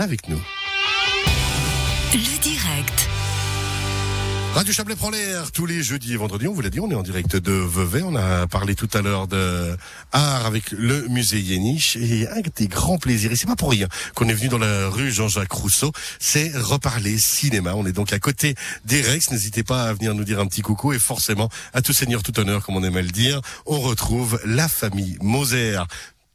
avec nous. Le direct. Radio Chablais prend l'air tous les jeudis et vendredis. On vous l'a dit, on est en direct de Vevey. On a parlé tout à l'heure de art avec le musée Yéniche et un des grands plaisirs. Et c'est pas pour rien qu'on est venu dans la rue Jean-Jacques Rousseau. C'est reparler cinéma. On est donc à côté des Rex. N'hésitez pas à venir nous dire un petit coucou et forcément à tout seigneur, tout honneur, comme on aime à le dire. On retrouve la famille Moser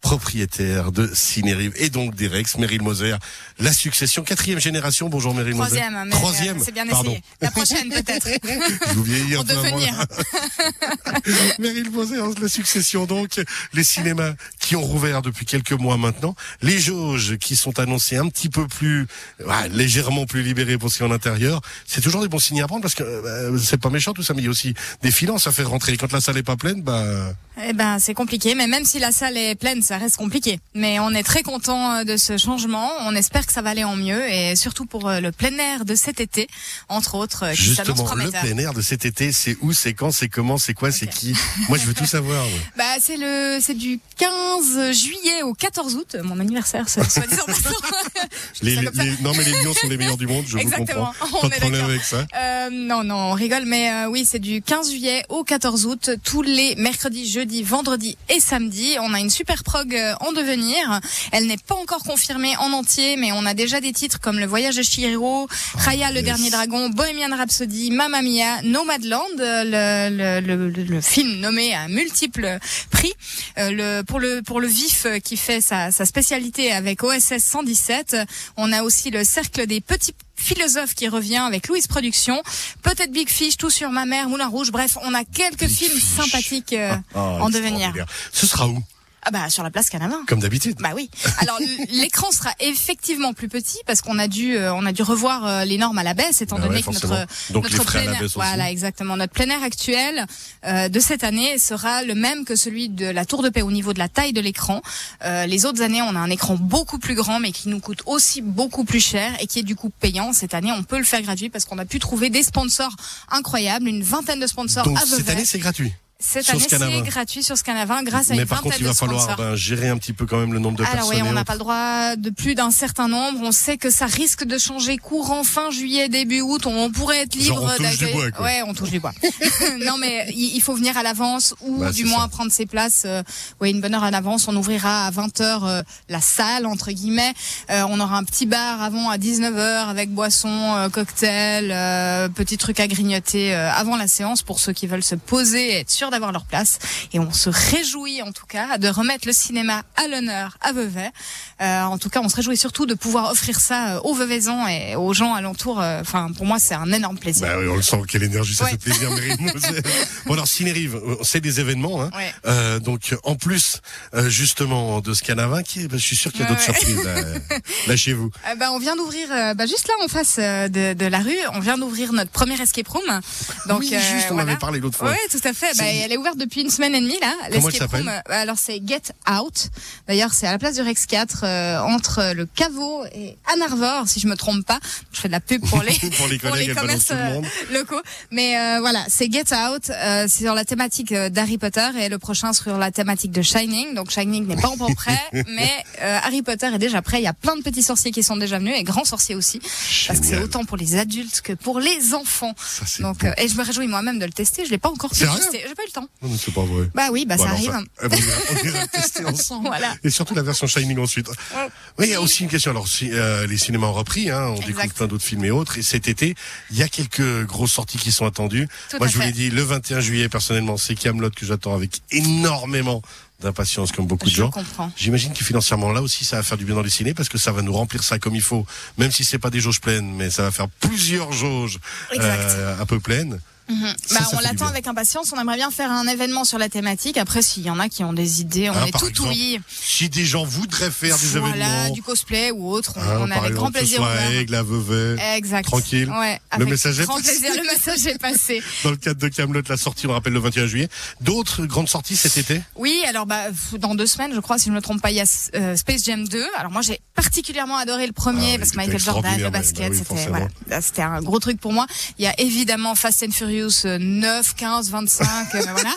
propriétaire de Cinérive et donc d'Erex, Meryl Moser, la succession, quatrième génération. Bonjour Meryl Moser. Troisième, mais Troisième. c'est bien Pardon. essayé. La prochaine peut-être. Je vous vieillis un Pour devenir. Meryl Moser, la succession donc, les cinémas qui ont rouvert depuis quelques mois maintenant, les jauges qui sont annoncées un petit peu plus, ouais, légèrement plus libérées pour ce qui est en intérieur, c'est toujours des bons signes à prendre parce que euh, c'est pas méchant tout ça, mais il y a aussi des finances à faire rentrer. Quand la salle est pas pleine, bah Eh ben, c'est compliqué, mais même si la salle est pleine, ça reste compliqué. Mais on est très content euh, de ce changement. On espère que ça va aller en mieux et surtout pour euh, le plein air de cet été, entre autres, qui justement le plein air de cet été, c'est où, c'est quand, c'est comment, c'est quoi, c'est Ok. qui? Moi, je veux tout savoir. moi. Bah, c'est le, c'est du 15 juillet au 14 août, mon anniversaire, soit disant Les, non, mais les lions sont les meilleurs du monde, je Exactement, vous comprends. on Pas de est problème avec ça. Euh, non, non, on rigole, mais euh, oui, c'est du 15 juillet au 14 août, tous les mercredis, jeudis, vendredis et samedis. On a une super prog euh, en devenir. Elle n'est pas encore confirmée en entier, mais on a déjà des titres comme Le Voyage de Chihiro, Raya le. Dernier Dragon, Bohemian Rhapsody, Mamma Mia, Nomadland, le, le, le, le film nommé à multiples prix. Euh, le, pour le pour le vif euh, qui fait sa, sa spécialité avec OSS 117, on a aussi le cercle des petits philosophes qui revient avec Louise Productions, peut-être Big Fish, Tout sur ma mère, Moulin Rouge, bref, on a quelques Big films Fish. sympathiques euh, Ah, en devenir. Ce sera où? Ah bah sur la place Canavin. Comme d'habitude. Bah oui. Alors l'écran sera effectivement plus petit parce qu'on a dû euh, on a dû revoir euh, les normes à la baisse étant Ah donné ouais, que notre forcément. Donc notre plein air- voilà exactement notre plein air actuel euh, de cette année sera le même que celui de la Tour de Paix au niveau de la taille de l'écran. Euh, les autres années on a un écran beaucoup plus grand mais qui nous coûte aussi beaucoup plus cher et qui est du coup payant. Cette année on peut le faire gratuit parce qu'on a pu trouver des sponsors incroyables, une vingtaine de sponsors Donc à cette année, c'est gratuit. Cette sur année Scanavin. c'est gratuit sur Scanavin grâce à Mais une par contre, il va falloir ben, gérer un petit peu quand même le nombre de Alors oui, personnes. on n'a pas le droit de plus d'un certain nombre. On sait que ça risque de changer courant fin juillet, début août. On pourrait être libre on touche du d'accueillir- bois, quoi. Ouais, on touche du bois. non, mais il faut venir à l'avance ou Bah, du c'est moins ça. prendre ses places. euh, ouais, une bonne heure à l'avance. On ouvrira à 20 h euh, la salle entre guillemets. Euh, on aura un petit bar avant à 19 h avec boisson, euh, cocktail, euh, petits trucs à grignoter avant la séance pour ceux qui veulent se poser et être sûrs d'avoir leur place. Et on se réjouit en tout cas de remettre le cinéma à l'honneur à Vevey. Euh, en tout cas, on se réjouit surtout de pouvoir offrir ça euh, aux Veuvaisans et aux gens alentour. Euh, Enfin, pour moi, c'est un énorme plaisir. Bah oui, on le sent, quelle énergie, ça Ouais. fait plaisir. Bon alors, Cinérive, euh, c'est des événements, hein. Ouais. Euh, donc en plus, justement, de ce canavin, qui bah, je suis sûr qu'il y a d'autres Ouais. surprises là, là chez vous. Euh, bah, on vient d'ouvrir, euh, bah, juste là en face de, de la rue, on vient d'ouvrir notre premier escape room. Donc, oui, euh, juste, on voilà. avait parlé l'autre fois. Oui, tout à fait. Elle est ouverte depuis une semaine et demie là. L'escape room. euh, Alors c'est Get Out. D'ailleurs, c'est à la place du Rex 4 euh, entre le Caveau et Ann Arbor, si je me trompe pas. Je fais de la pub pour les Pour commerces le euh, locaux. Mais euh, voilà, c'est Get Out. euh, c'est sur la thématique d'Harry Potter et le prochain sur la thématique de Shining. Donc Shining n'est pas encore prêt, mais Harry Potter est déjà prêt. Il y a plein de petits sorciers qui sont déjà venus et grands sorciers aussi, parce que c'est autant pour les adultes que pour les enfants. Ça, Donc euh, et je me réjouis moi-même de le tester. Je l'ai pas encore. J'ai pas eu le temps. Non, mais c'est pas vrai. Bah oui, bah Bon, ça alors, arrive. eh on ira- on ira le tester ensemble. Voilà. Et surtout la version Shining ensuite. Oui, il y a aussi une question. Alors, si, euh, les cinémas ont repris, hein, on Exact. découvre plein d'autres films et autres. Et cet été, il y a quelques grosses sorties qui sont attendues. Tout Moi, à je vous l'ai dit, le 21 juillet, personnellement, c'est Camelot que j'attends avec énormément d'impatience, comme beaucoup de gens. comprends. J'imagine que financièrement, là aussi, ça va faire du bien dans les ciné parce que ça va nous remplir ça comme il faut. Même si c'est pas des jauges pleines, mais ça va faire plusieurs jauges euh, un peu pleines. Mhm. Ça, Bah, ça on l'attend avec impatience. On aimerait bien faire un événement sur la thématique. Après, s'il y en a qui ont des idées, on est tout exemple, ouïe. Si des gens voudraient faire des Voilà, événements, du cosplay ou autre, on, hein, on a avec grand plaisir. à ouvert. Aigle, à Vevey, Exact. Tranquille. Ouais, Le message est grand passé. plaisir. Le message est passé. dans le cadre de Camelot, la sortie, on rappelle le 21 juillet. D'autres grandes sorties cet été? Oui, alors bah dans deux semaines, je crois, si je ne me trompe pas, il y a euh, Space Jam 2. Alors moi, j'ai particulièrement adoré le Ah premier oui, parce que Michael Jordan, le basket, bah oui, c'était voilà, Là, c'était un gros truc pour moi. Il y a évidemment Fast and Furious Furious 9, 15, 25, euh, voilà,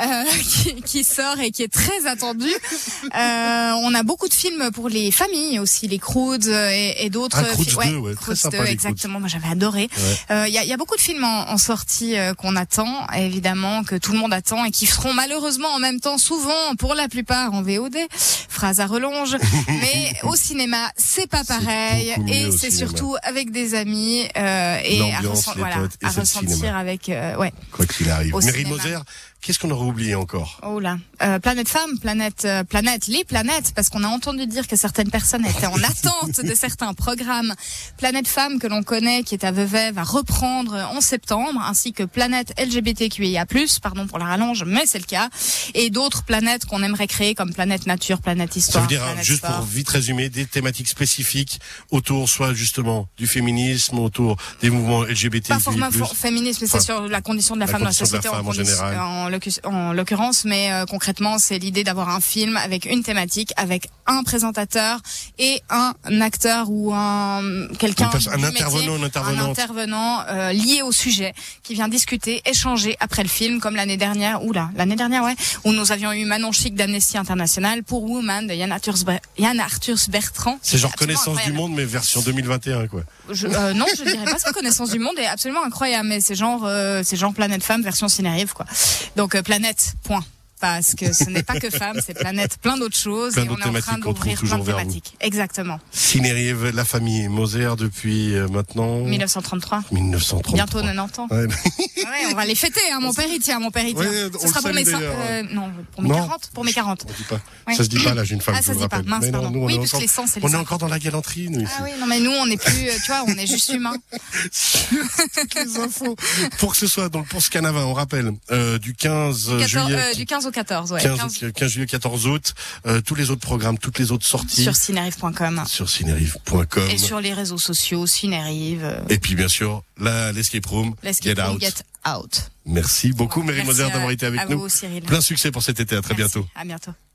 euh, qui, qui sort et qui est très attendu. Euh, on a beaucoup de films pour les familles aussi, les Croods et, et d'autres. Ah, Croods fi- 2, ouais, très Croods sympa, 2, les Croods. exactement. Moi, j'avais adoré. Ouais. Euh, Il y, a, y a beaucoup de films en, en sortie euh, qu'on attend, évidemment, que tout le monde attend et qui seront malheureusement en même temps, souvent, pour la plupart, en VOD. Phrase à relonge. Mais au cinéma, c'est pas pareil. Et c'est surtout avec des amis euh, et à, ressent- voilà, à ressentir cinéma. avec... euh, ouais. Quoi qu'il arrive. Mary. Moser, qu'est-ce qu'on aurait oublié encore? Oh là, euh, planète femme, planète, euh, planète, les planètes, parce qu'on a entendu dire que certaines personnes étaient en attente de certains programmes. Planète femme que l'on connaît, qui est à Vevey, va reprendre en septembre, ainsi que planète LGBTQIA+, pardon pour la rallonge, mais c'est le cas, et d'autres planètes qu'on aimerait créer comme planète nature, planète Ça histoire, veut dire, hein, planète juste sport. pour vite résumer, des thématiques spécifiques autour soit justement du féminisme, autour des mouvements LGBT. Pas forcément for- féminisme, mais c'est sur la condition de la, la femme dans la société en général. en l'occu- en l'occurrence, mais euh, concrètement, c'est l'idée d'avoir un film avec une thématique, avec un présentateur et un acteur ou un quelqu'un, un du intervenant, métier, un intervenant euh, lié au sujet qui vient discuter, échanger après le film, comme l'année dernière, ou là, l'année dernière, ouais, où nous avions eu Manon Chic d'Amnesty International pour Woman de Yann Arthurs Bertrand. C'est genre connaissance du monde, mais version 2021, quoi. Je, euh, non, je dirais pas ça. Connaissance du monde est absolument incroyable, mais c'est genre, euh, c'est genre Planète Femme version Cinérive, quoi. Donc euh, Planète, point. Parce que ce n'est pas que femme, c'est planète, plein d'autres choses, Plein et on d'autres est en train d'ouvrir plein de thématiques. Exactement. Cinérive, la famille Moser depuis euh, maintenant 1933. 1933. Bientôt 90 ans. Ouais. Ouais, on va les fêter, hein. Mon père, il tient, mon père, il tient. Ouais, on Ce sera pour mes, euh, non, pour mes Non. 40, pour mes 40. On dit pas. Ouais. Ça se dit pas, là, j'ai une femme Ah, qui ça vous se le dit pas. rappelle. Mince, Mais non, pardon. nous, on Oui, est encore, les sens, c'est les on est cinq. encore dans la galanterie, nous, ici. Ah oui, non, mais nous, on n'est plus, euh, tu vois, on est juste humains. Toutes les infos. Pour que ce soit, donc, pour ce canavin, on rappelle, du 15 14, juillet. du 15 au 14, ouais. 15, 15 15 juillet, 14 août, euh, tous les autres programmes, toutes les autres sorties sur cinérive.com. sur cinérive.com. Et sur les réseaux sociaux, Cinérive, euh, Et puis, bien sûr, l'escape room, Get room, Out. Get Out. Merci beaucoup, Mary Moser, d'avoir été avec à nous. vous, Cyril. Plein succès pour cet été. À très Merci. bientôt. À bientôt.